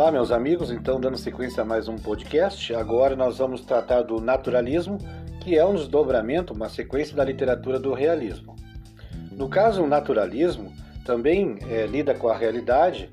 Olá, meus amigos. Então, dando sequência a mais um podcast, agora nós vamos tratar do naturalismo, que é um desdobramento, uma sequência da literatura do realismo. No caso, o naturalismo também é, lida com a realidade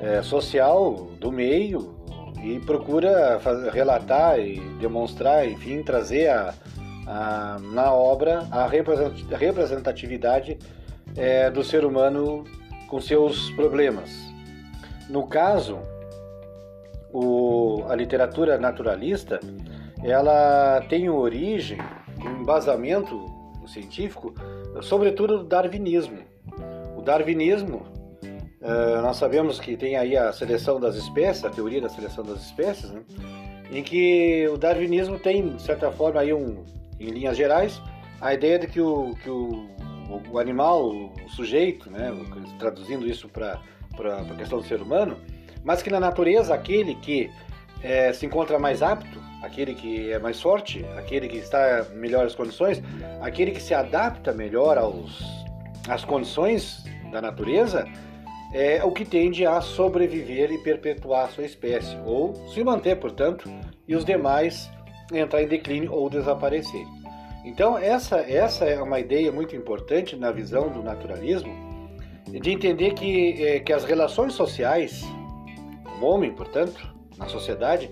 é, social do meio e procura relatar e demonstrar, enfim, trazer a, a, na obra a representatividade é, do ser humano com seus problemas. No caso, o, a literatura naturalista ela tem origem, um embasamento científico, sobretudo do darwinismo. O darwinismo, uh, nós sabemos que tem aí a seleção das espécies, a teoria da seleção das espécies, né? em que o darwinismo tem, de certa forma, aí um, em linhas gerais, a ideia de que o, que o, o animal, o sujeito, né? traduzindo isso para a questão do ser humano, mas que na natureza aquele que é, se encontra mais apto, aquele que é mais forte, aquele que está em melhores condições, aquele que se adapta melhor aos, às condições da natureza, é o que tende a sobreviver e perpetuar sua espécie, ou se manter, portanto, e os demais entrar em declínio ou desaparecer. Então, essa, essa é uma ideia muito importante na visão do naturalismo, de entender que, é, que as relações sociais homem, portanto, na sociedade,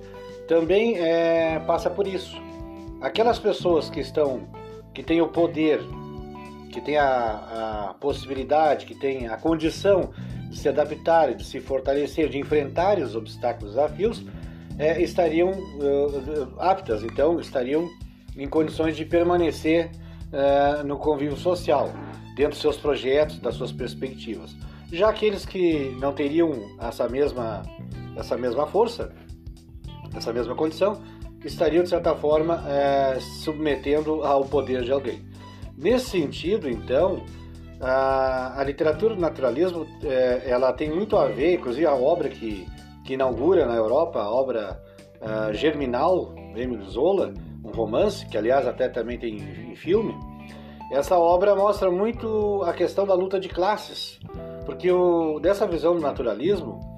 também é, passa por isso. Aquelas pessoas que estão, que têm o poder, que têm a, a possibilidade, que têm a condição de se adaptar, de se fortalecer, de enfrentar os obstáculos, desafios, é, estariam uh, aptas, então estariam em condições de permanecer uh, no convívio social, dentro dos seus projetos, das suas perspectivas. Já aqueles que não teriam essa mesma essa mesma força, essa mesma condição, estariam, de certa forma, é, submetendo ao poder de alguém. Nesse sentido, então, a, a literatura do naturalismo é, ela tem muito a ver, inclusive a obra que, que inaugura na Europa, a obra uh, Germinal, Emile Zola, um romance, que aliás até também tem em filme, essa obra mostra muito a questão da luta de classes, porque o, dessa visão do naturalismo,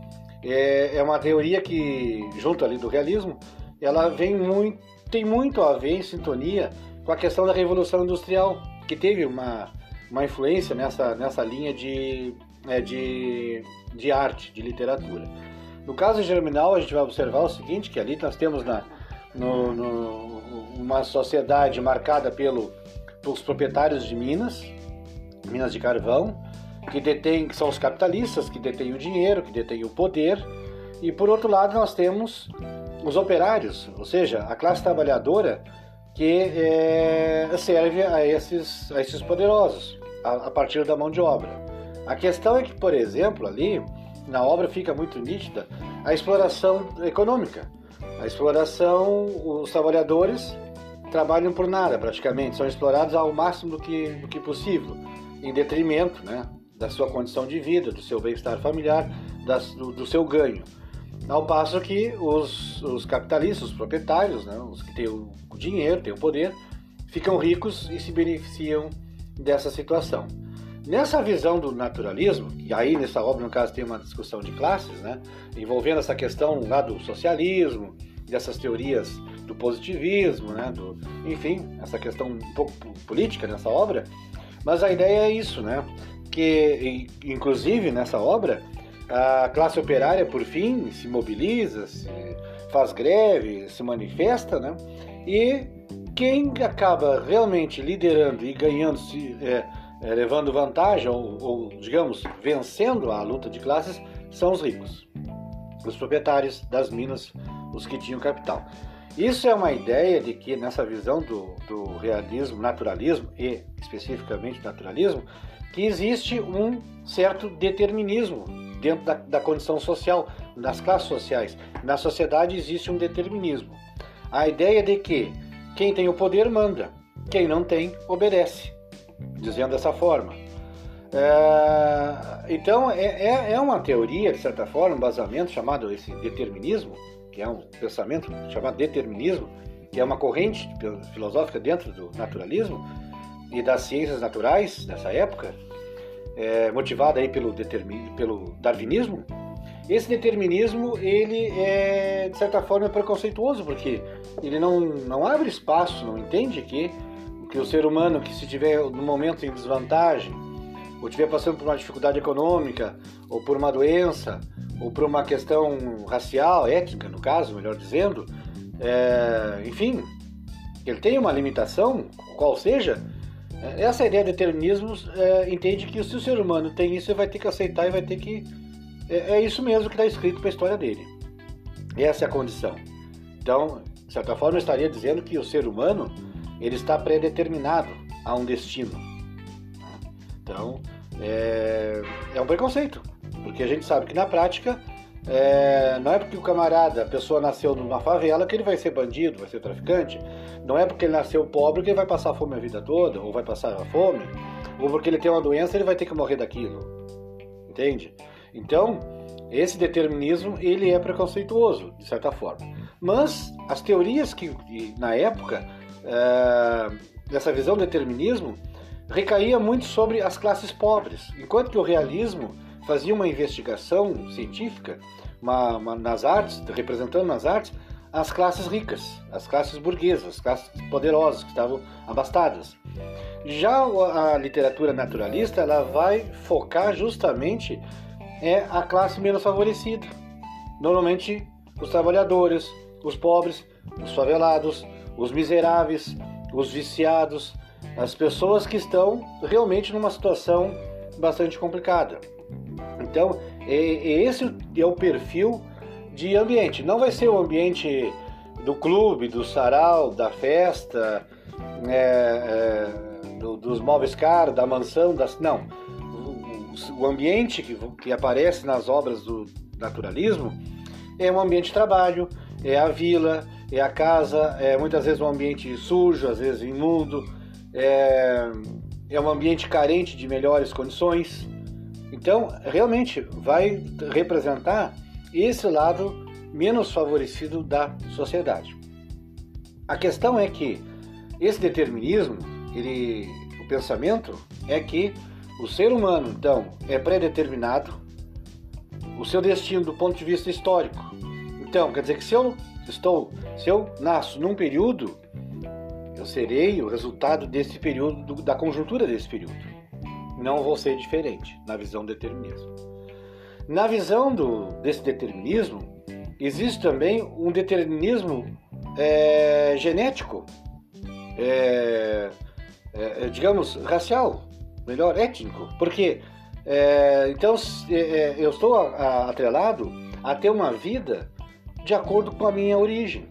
é, é uma teoria que, junto ali do realismo, ela vem muito, tem muito a ver em sintonia com a questão da Revolução Industrial, que teve uma, uma influência nessa, nessa linha de, é, de, de arte, de literatura. No caso Germinal, a gente vai observar o seguinte, que ali nós temos na, no, no, uma sociedade marcada pelo, pelos proprietários de minas, minas de carvão, que detém, que são os capitalistas, que detêm o dinheiro, que detêm o poder, e por outro lado nós temos os operários, ou seja, a classe trabalhadora que é, serve a esses, a esses poderosos, a, a partir da mão de obra. A questão é que, por exemplo, ali na obra fica muito nítida a exploração econômica. A exploração, os trabalhadores trabalham por nada praticamente, são explorados ao máximo do que, do que possível, em detrimento né, da sua condição de vida, do seu bem-estar familiar, das, do, do, seu ganho. Ao passo que os, os capitalistas, os proprietários, né, os que têm o dinheiro, têm o poder, ficam ricos e se beneficiam dessa situação. Nessa visão do naturalismo, e aí nessa obra, no caso, tem uma discussão de classes, né, envolvendo essa questão lá do socialismo, dessas teorias do positivismo, né, do, enfim, essa questão um pouco política nessa obra, mas a ideia é isso, né? Que, inclusive, nessa obra, a classe operária, por fim, se mobiliza, se faz greve, se manifesta, né? E quem acaba realmente liderando e ganhando, se, é, é, levando vantagem, ou, ou, digamos, vencendo a luta de classes, são os ricos, os proprietários das minas, os que tinham capital. Isso é uma ideia de que, nessa visão do, do realismo, naturalismo e especificamente naturalismo, que existe um certo determinismo dentro da, da condição social, das classes sociais. Na sociedade existe um determinismo. A ideia de que quem tem o poder manda, quem não tem obedece, dizendo dessa forma. É, então é, é, é, uma teoria, de certa forma, um basamento chamado esse determinismo, que é um pensamento chamado determinismo, que é uma corrente filosófica dentro do naturalismo, e das ciências naturais dessa época, é, motivada aí pelo, pelo darwinismo, esse determinismo ele é de certa forma preconceituoso porque ele não, não abre espaço, não entende que que o ser humano que se tiver no momento em desvantagem ou estiver passando por uma dificuldade econômica ou por uma doença ou por uma questão racial, étnica no caso, melhor dizendo, é, enfim, ele tem uma limitação, qual seja, é, essa ideia de determinismo é, entende que se o ser humano tem isso, ele vai ter que aceitar e vai ter que. É, é isso mesmo que está escrito para a história dele. Essa é a condição. Então, de certa forma, eu estaria dizendo que o ser humano ele está predeterminado a um destino. Então, é, é um preconceito, porque a gente sabe que na prática é, não é porque o camarada, a pessoa nasceu numa favela que ele vai ser bandido, vai ser traficante. Não é porque ele nasceu pobre que ele vai passar fome a vida toda, ou vai passar fome, ou porque ele tem uma doença ele vai ter que morrer daquilo. Entende? Então, esse determinismo ele é preconceituoso, de certa forma. Mas as teorias que na época é, dessa visão do determinismo recaía muito sobre as classes pobres, enquanto que o realismo fazia uma investigação científica uma, uma, nas artes, representando nas artes as classes ricas, as classes burguesas, as classes poderosas que estavam abastadas. Já a literatura naturalista ela vai focar justamente é a classe menos favorecida, normalmente os trabalhadores, os pobres, os favelados, os miseráveis, os viciados, as pessoas que estão realmente numa situação bastante complicada. Então, esse é o perfil de ambiente. Não vai ser o ambiente do clube, do sarau, da festa, é, é, do, dos móveis caros, da mansão, das, não. O, o ambiente que, que aparece nas obras do naturalismo é um ambiente de trabalho, é a vila, é a casa, é muitas vezes um ambiente sujo, às vezes imundo, é, é um ambiente carente de melhores condições. Então, realmente vai representar esse lado menos favorecido da sociedade. A questão é que esse determinismo, ele, o pensamento é que o ser humano, então, é predeterminado, o seu destino do ponto de vista histórico. Então, quer dizer que se eu estou, se eu nasço num período, eu serei o resultado desse período, da conjuntura desse período não vou ser diferente na visão do determinismo. Na visão do, desse determinismo, existe também um determinismo é, genético, é, é, digamos, racial, melhor, étnico, porque é, então é, eu estou atrelado a ter uma vida de acordo com a minha origem.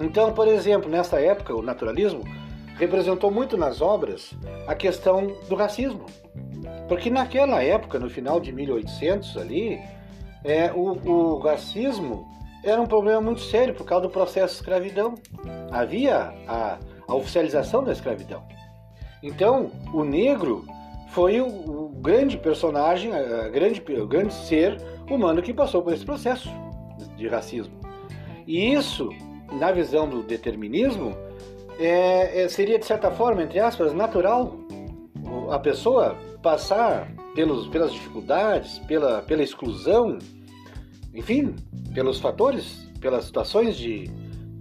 Então, por exemplo, nessa época, o naturalismo representou muito nas obras a questão do racismo. Porque naquela época, no final de 1800 ali, é, o, o racismo era um problema muito sério por causa do processo de escravidão. Havia a, a oficialização da escravidão. Então, o negro foi o, o grande personagem, a grande, o grande ser humano que passou por esse processo de racismo. E isso, na visão do determinismo, é, seria de certa forma, entre aspas, natural a pessoa passar pelos, pelas dificuldades, pela, pela exclusão, enfim, pelos fatores, pelas situações de,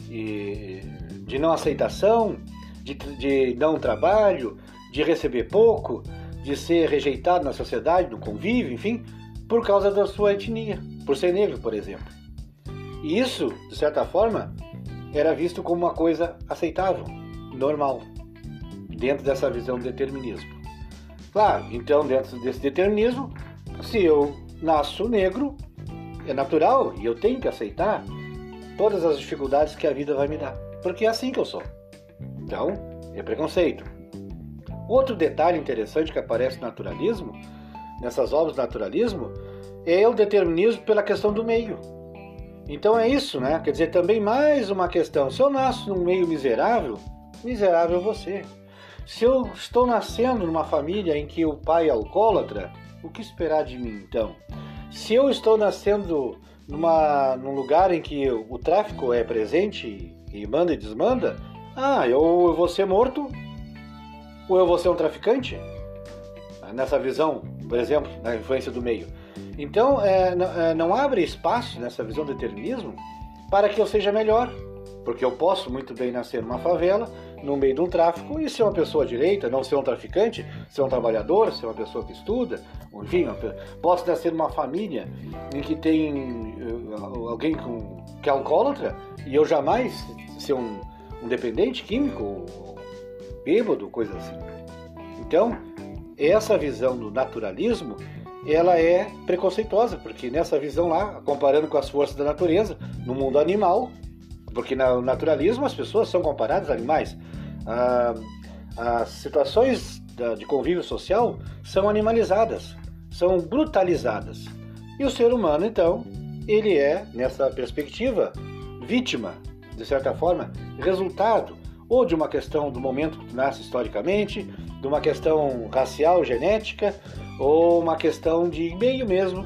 de, de não aceitação, de, de não trabalho, de receber pouco, de ser rejeitado na sociedade, no convívio, enfim, por causa da sua etnia, por ser negro, por exemplo. E isso, de certa forma, era visto como uma coisa aceitável, normal, dentro dessa visão do determinismo. Claro, então dentro desse determinismo, se eu nasço negro, é natural e eu tenho que aceitar todas as dificuldades que a vida vai me dar, porque é assim que eu sou. Então, é preconceito. Outro detalhe interessante que aparece no naturalismo, nessas obras do naturalismo, é o determinismo pela questão do meio. Então é isso, né? Quer dizer, também mais uma questão. Se eu nasço num meio miserável, miserável você. Se eu estou nascendo numa família em que o pai é alcoólatra, o que esperar de mim então? Se eu estou nascendo numa, num lugar em que o tráfico é presente e manda e desmanda, ah, eu, eu vou ser morto ou eu vou ser um traficante? Nessa visão, por exemplo, na influência do meio. Então, é, não, é, não abre espaço nessa visão do determinismo para que eu seja melhor. Porque eu posso muito bem nascer numa favela, no meio de um tráfico, e ser uma pessoa direita, não ser um traficante, ser um trabalhador, ser uma pessoa que estuda, enfim, posso nascer numa família em que tem uh, alguém com, que é alcoólatra, e eu jamais ser um, um dependente químico, bêbado, coisa assim. Então, essa visão do naturalismo, ela é preconceituosa, porque nessa visão lá, comparando com as forças da natureza, no mundo animal, porque no naturalismo as pessoas são comparadas a animais. Ah, as situações de convívio social são animalizadas, são brutalizadas. E o ser humano, então, ele é, nessa perspectiva, vítima, de certa forma, resultado ou de uma questão do momento que nasce historicamente, de uma questão racial, genética, ou uma questão de meio mesmo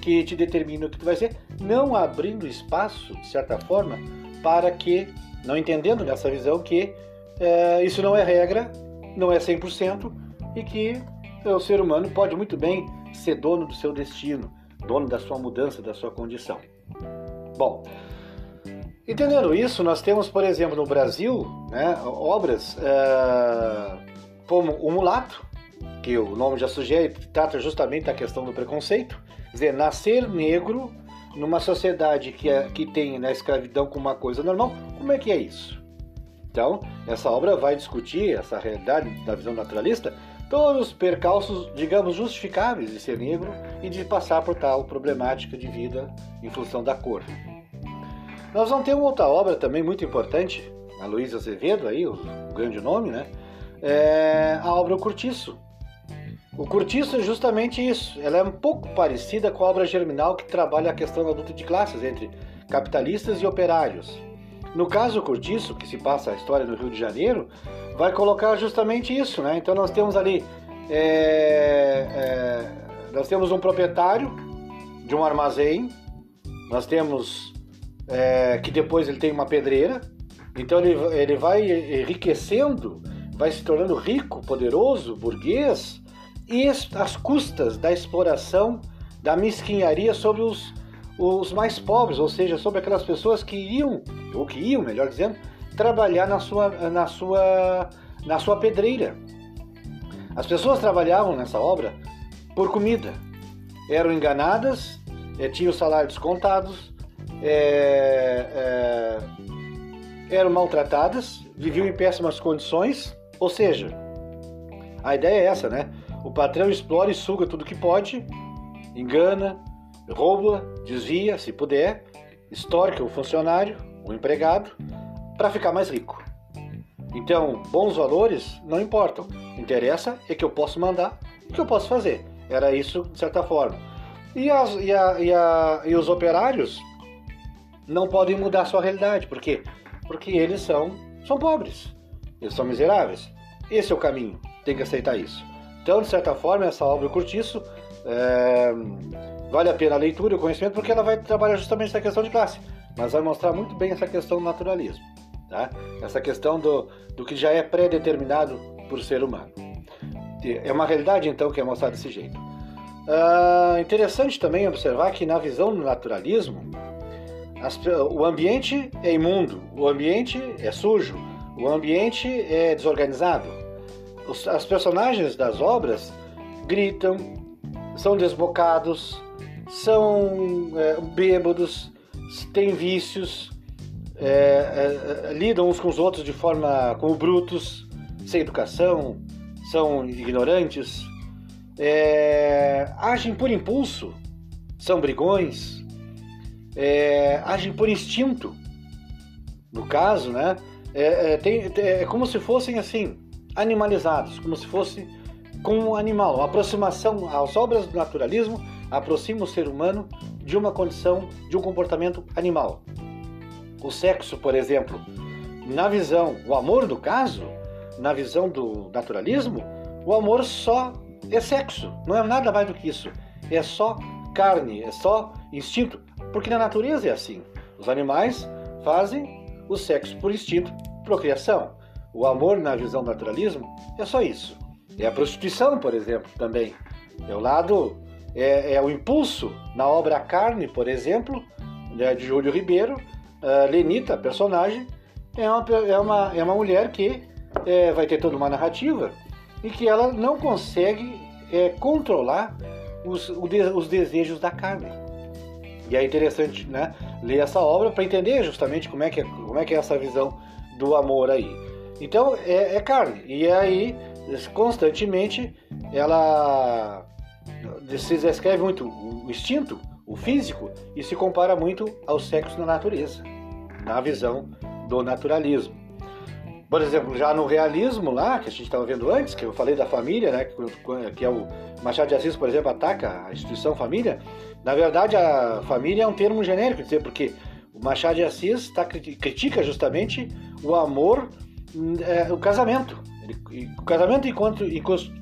que te determina o que tu vai ser, não abrindo espaço, de certa forma, para que, não entendendo nessa visão que é, isso não é regra, não é 100%, e que o ser humano pode muito bem ser dono do seu destino, dono da sua mudança, da sua condição. Bom, entendendo isso, nós temos, por exemplo, no Brasil, né, obras é, como O Mulato, que o nome já sugere, trata justamente da questão do preconceito, quer dizer, nascer negro numa sociedade que, é, que tem na escravidão como uma coisa normal, como é que é isso? Então, essa obra vai discutir essa realidade da visão naturalista, todos os percalços, digamos, justificáveis de ser negro e de passar por tal problemática de vida em função da cor. Nós vamos ter uma outra obra também muito importante, a Luísa Azevedo, aí, o grande nome, né? É a obra O Curtiço, o Curtiço é justamente isso. Ela é um pouco parecida com a obra germinal que trabalha a questão da luta de classes entre capitalistas e operários. No caso do Curtiço, que se passa a história no Rio de Janeiro, vai colocar justamente isso, né? Então nós temos ali, é, é, nós temos um proprietário de um armazém, nós temos é, que depois ele tem uma pedreira, então ele, ele vai enriquecendo, vai se tornando rico, poderoso, burguês, às custas da exploração, da mesquinharia sobre os, os mais pobres, ou seja, sobre aquelas pessoas que iam, ou que iam, melhor dizendo, trabalhar na sua, na sua, na sua pedreira. As pessoas trabalhavam nessa obra por comida, eram enganadas, eh, tinham salários descontados, é, é, eram maltratadas, viviam em péssimas condições, ou seja, a ideia é essa, né? O patrão explora e suga tudo que pode, engana, rouba, desvia, se puder, extorque o funcionário, o empregado, para ficar mais rico. Então, bons valores não importam. Interessa é que eu posso mandar que eu posso fazer. Era isso, de certa forma. E, as, e, a, e, a, e os operários não podem mudar sua realidade. Por quê? Porque eles são, são pobres. Eles são miseráveis. Esse é o caminho. Tem que aceitar isso. Então, de certa forma, essa obra Curtiço é, vale a pena a leitura e o conhecimento porque ela vai trabalhar justamente essa questão de classe, mas vai mostrar muito bem essa questão do naturalismo, tá? essa questão do, do que já é pré-determinado por ser humano. É uma realidade, então, que é mostrada desse jeito. Uh, interessante também observar que na visão do naturalismo, as, o ambiente é imundo, o ambiente é sujo, o ambiente é desorganizado, os, as personagens das obras gritam, são desbocados, são é, bêbados, têm vícios, é, é, lidam uns com os outros de forma como brutos, sem educação, são ignorantes, é, agem por impulso, são brigões, é, agem por instinto. No caso, né? É, é, tem, é como se fossem assim animalizados, como se fosse com um animal. A aproximação às obras do naturalismo aproxima o ser humano de uma condição, de um comportamento animal. O sexo, por exemplo, na visão, o amor no caso, na visão do naturalismo, o amor só é sexo, não é nada mais do que isso. É só carne, é só instinto, porque na natureza é assim. Os animais fazem o sexo por instinto, procriação. O amor na visão naturalismo é só isso. É a prostituição, por exemplo, também. É o lado é, é o impulso na obra Carne, por exemplo, né, de Júlio Ribeiro. Uh, Lenita, personagem, é uma, é uma, é uma mulher que é, vai ter toda uma narrativa e que ela não consegue é, controlar os, os desejos da carne. E é interessante né, ler essa obra para entender justamente como é, que é, como é que é essa visão do amor aí. Então é, é carne. E aí, constantemente, ela se descreve muito o instinto, o físico, e se compara muito ao sexo na natureza, na visão do naturalismo. Por exemplo, já no realismo lá, que a gente estava vendo antes, que eu falei da família, né, que é o Machado de Assis, por exemplo, ataca a instituição família, na verdade a família é um termo genérico, dizer, porque o Machado de Assis tá, critica justamente o amor, é, o casamento, o casamento enquanto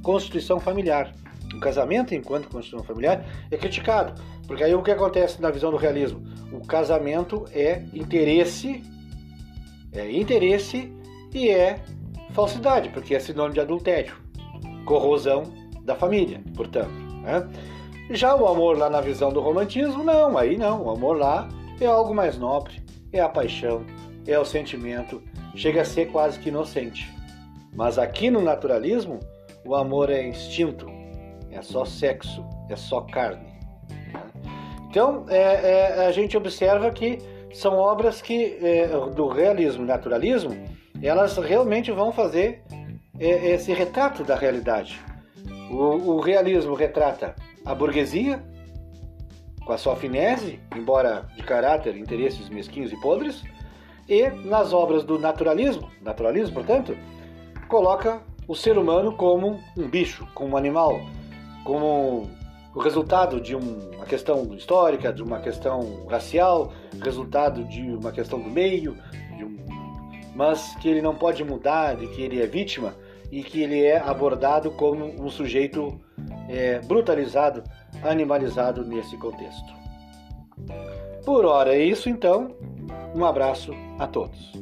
constituição familiar. O casamento enquanto constituição familiar é criticado, porque aí o que acontece na visão do realismo? O casamento é interesse, é interesse e é falsidade, porque é sinônimo de adultério, corrosão da família, portanto. Né? Já o amor lá na visão do romantismo, não, aí não. O amor lá é algo mais nobre, é a paixão, é o sentimento, chega a ser quase que inocente. Mas aqui no naturalismo, o amor é instinto, é só sexo, é só carne. Então, é, é, a gente observa que são obras que é, do realismo naturalismo elas realmente vão fazer é, esse retrato da realidade. O, o realismo retrata a burguesia, com a sua finese, embora de caráter, interesses mesquinhos e podres, e nas obras do naturalismo, naturalismo, portanto, coloca o ser humano como um bicho, como um animal, como o resultado de uma questão histórica, de uma questão racial, resultado de uma questão do meio, mas que ele não pode mudar, de que ele é vítima e que ele é abordado como um sujeito é, brutalizado, animalizado nesse contexto. Por hora é isso então. Um abraço a todos.